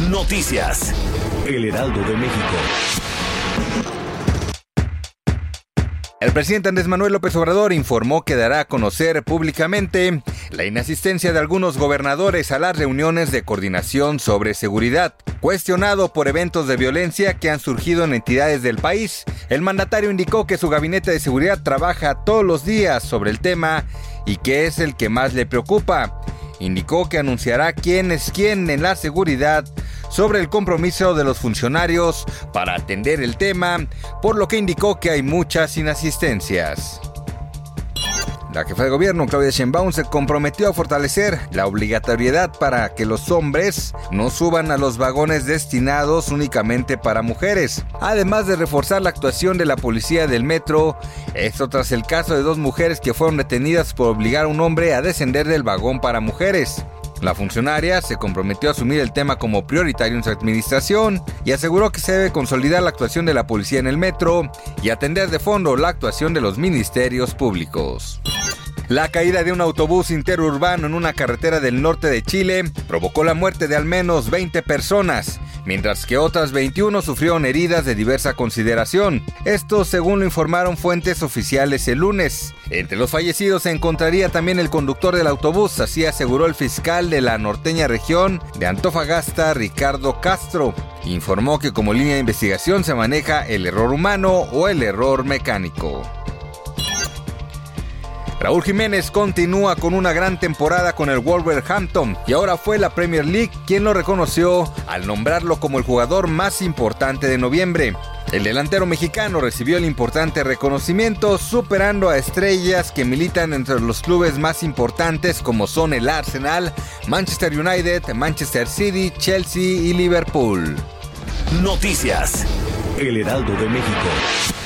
Noticias. El Heraldo de México. El presidente Andrés Manuel López Obrador informó que dará a conocer públicamente la inasistencia de algunos gobernadores a las reuniones de coordinación sobre seguridad. Cuestionado por eventos de violencia que han surgido en entidades del país, el mandatario indicó que su gabinete de seguridad trabaja todos los días sobre el tema y que es el que más le preocupa. Indicó que anunciará quién es quién en la seguridad sobre el compromiso de los funcionarios para atender el tema, por lo que indicó que hay muchas inasistencias. La jefa de gobierno, Claudia Sheinbaum, se comprometió a fortalecer la obligatoriedad para que los hombres no suban a los vagones destinados únicamente para mujeres. Además de reforzar la actuación de la policía del metro, esto tras el caso de dos mujeres que fueron detenidas por obligar a un hombre a descender del vagón para mujeres. La funcionaria se comprometió a asumir el tema como prioritario en su administración y aseguró que se debe consolidar la actuación de la policía en el metro y atender de fondo la actuación de los ministerios públicos. La caída de un autobús interurbano en una carretera del norte de Chile provocó la muerte de al menos 20 personas, mientras que otras 21 sufrieron heridas de diversa consideración. Esto según lo informaron fuentes oficiales el lunes. Entre los fallecidos se encontraría también el conductor del autobús, así aseguró el fiscal de la norteña región de Antofagasta, Ricardo Castro. Informó que como línea de investigación se maneja el error humano o el error mecánico. Raúl Jiménez continúa con una gran temporada con el Wolverhampton y ahora fue la Premier League quien lo reconoció al nombrarlo como el jugador más importante de noviembre. El delantero mexicano recibió el importante reconocimiento superando a estrellas que militan entre los clubes más importantes como son el Arsenal, Manchester United, Manchester City, Chelsea y Liverpool. Noticias. El Heraldo de México.